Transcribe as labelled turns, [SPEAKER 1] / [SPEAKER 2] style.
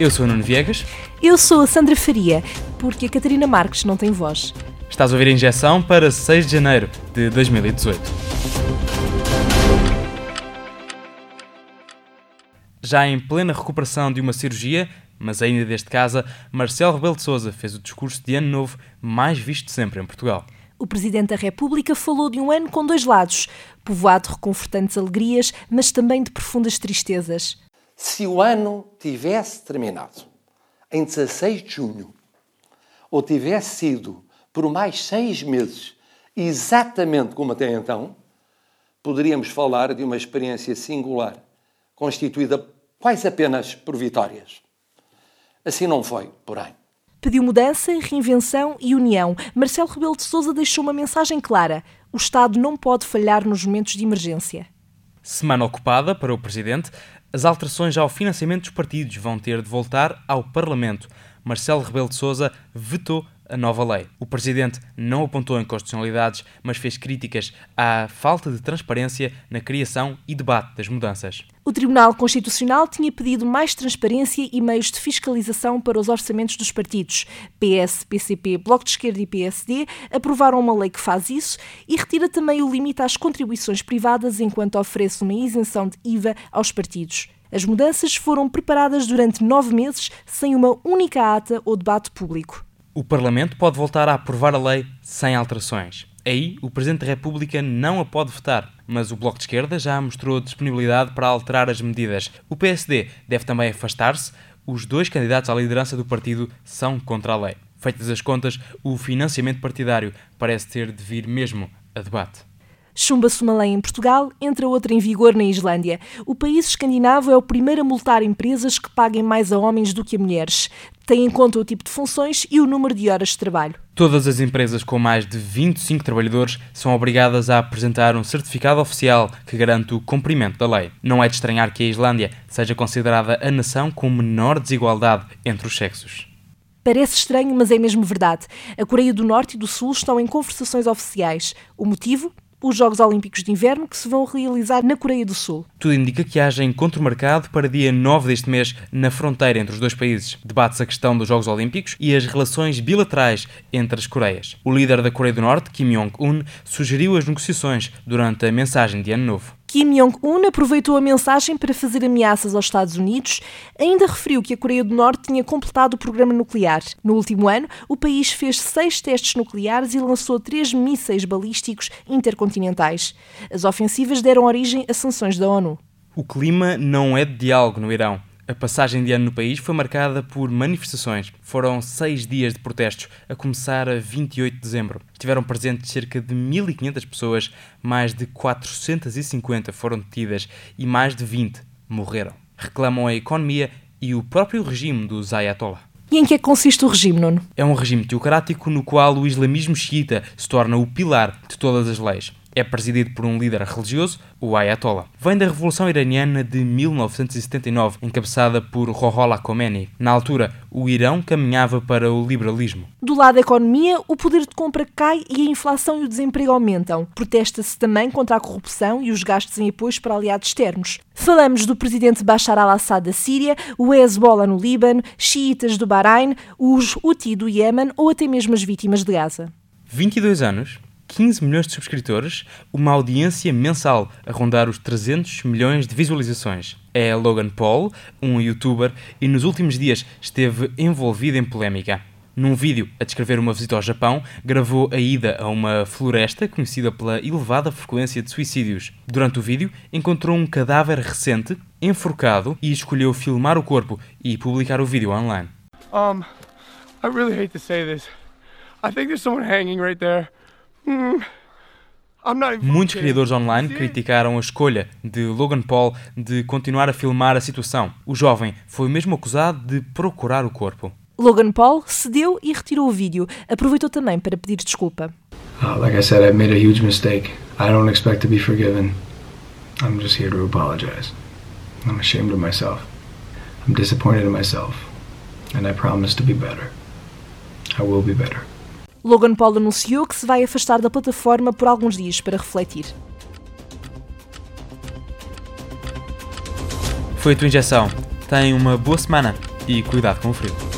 [SPEAKER 1] Eu sou o Nuno Viegas.
[SPEAKER 2] Eu sou a Sandra Faria, porque a Catarina Marques não tem voz.
[SPEAKER 1] Estás a ouvir a injeção para 6 de janeiro de 2018. Já em plena recuperação de uma cirurgia, mas ainda desde casa, Marcelo Rebelo de Sousa fez o discurso de ano novo mais visto sempre em Portugal.
[SPEAKER 2] O Presidente da República falou de um ano com dois lados, povoado de reconfortantes alegrias, mas também de profundas tristezas.
[SPEAKER 3] Se o ano tivesse terminado em 16 de junho, ou tivesse sido por mais seis meses, exatamente como até então, poderíamos falar de uma experiência singular, constituída quase apenas por vitórias. Assim não foi, porém.
[SPEAKER 2] Pediu mudança, reinvenção e união. Marcelo Rebelo de Sousa deixou uma mensagem clara: o Estado não pode falhar nos momentos de emergência.
[SPEAKER 1] Semana ocupada para o Presidente, as alterações ao financiamento dos partidos vão ter de voltar ao Parlamento. Marcelo Rebelo de Sousa vetou a nova lei. O presidente não apontou inconstitucionalidades, mas fez críticas à falta de transparência na criação e debate das mudanças.
[SPEAKER 2] O Tribunal Constitucional tinha pedido mais transparência e meios de fiscalização para os orçamentos dos partidos. PS, PCP, Bloco de Esquerda e PSD aprovaram uma lei que faz isso e retira também o limite às contribuições privadas enquanto oferece uma isenção de IVA aos partidos. As mudanças foram preparadas durante nove meses sem uma única ata ou debate público.
[SPEAKER 1] O Parlamento pode voltar a aprovar a lei sem alterações. Aí, o Presidente da República não a pode votar, mas o Bloco de Esquerda já mostrou disponibilidade para alterar as medidas. O PSD deve também afastar-se. Os dois candidatos à liderança do partido são contra a lei. Feitas as contas, o financiamento partidário parece ter de vir mesmo a debate.
[SPEAKER 2] Chumba-se uma lei em Portugal, entra outra em vigor na Islândia. O país escandinavo é o primeiro a multar empresas que paguem mais a homens do que a mulheres. Tem em conta o tipo de funções e o número de horas de trabalho.
[SPEAKER 1] Todas as empresas com mais de 25 trabalhadores são obrigadas a apresentar um certificado oficial que garante o cumprimento da lei. Não é de estranhar que a Islândia seja considerada a nação com menor desigualdade entre os sexos.
[SPEAKER 2] Parece estranho, mas é mesmo verdade. A Coreia do Norte e do Sul estão em conversações oficiais. O motivo? Os Jogos Olímpicos de Inverno que se vão realizar na Coreia do Sul.
[SPEAKER 1] Tudo indica que haja encontro marcado para dia 9 deste mês na fronteira entre os dois países. Debate-se a questão dos Jogos Olímpicos e as relações bilaterais entre as Coreias. O líder da Coreia do Norte, Kim Jong-un, sugeriu as negociações durante a mensagem de Ano Novo.
[SPEAKER 2] Kim Jong-un aproveitou a mensagem para fazer ameaças aos Estados Unidos, ainda referiu que a Coreia do Norte tinha completado o programa nuclear. No último ano, o país fez seis testes nucleares e lançou três mísseis balísticos intercontinentais. As ofensivas deram origem a sanções da ONU.
[SPEAKER 1] O clima não é de diálogo no Irão. A passagem de ano no país foi marcada por manifestações. Foram seis dias de protestos, a começar a 28 de dezembro. Estiveram presentes cerca de 1.500 pessoas, mais de 450 foram detidas e mais de 20 morreram. Reclamam a economia e o próprio regime dos Ayatollah.
[SPEAKER 2] E em que é que consiste o regime, Nuno?
[SPEAKER 1] É um regime teocrático no qual o islamismo xiita se torna o pilar de todas as leis é presidido por um líder religioso, o Ayatollah. Vem da Revolução Iraniana de 1979, encabeçada por Ruhollah Khomeini. Na altura, o Irão caminhava para o liberalismo.
[SPEAKER 2] Do lado da economia, o poder de compra cai e a inflação e o desemprego aumentam. Protesta-se também contra a corrupção e os gastos em apoios para aliados externos. Falamos do presidente Bashar al-Assad da Síria, o Hezbollah no Líbano, xiitas do Bahrein, os Houthi do Iémen ou até mesmo as vítimas de Gaza.
[SPEAKER 1] 22 anos 15 milhões de subscritores, uma audiência mensal a rondar os 300 milhões de visualizações. É Logan Paul, um youtuber, e nos últimos dias esteve envolvido em polémica. Num vídeo a descrever uma visita ao Japão, gravou a ida a uma floresta conhecida pela elevada frequência de suicídios. Durante o vídeo, encontrou um cadáver recente, enforcado, e escolheu filmar o corpo e publicar o vídeo online. Um, I really hate to say this. I think there's someone hanging right there. Muitos criadores online criticaram a escolha de Logan Paul de continuar a filmar a situação. O jovem foi mesmo acusado de procurar o corpo.
[SPEAKER 2] Logan Paul cedeu e retirou o vídeo. Aproveitou também para pedir desculpa.
[SPEAKER 4] Uh, like I said, I've made a huge mistake. I don't expect to be forgiven. I'm just here to apologize. I'm ashamed of myself. I'm disappointed in myself. And I promise to be better. I will be better.
[SPEAKER 2] Logan Paul anunciou que se vai afastar da plataforma por alguns dias para refletir.
[SPEAKER 1] Foi a tua injeção. Tem uma boa semana e cuidado com o frio.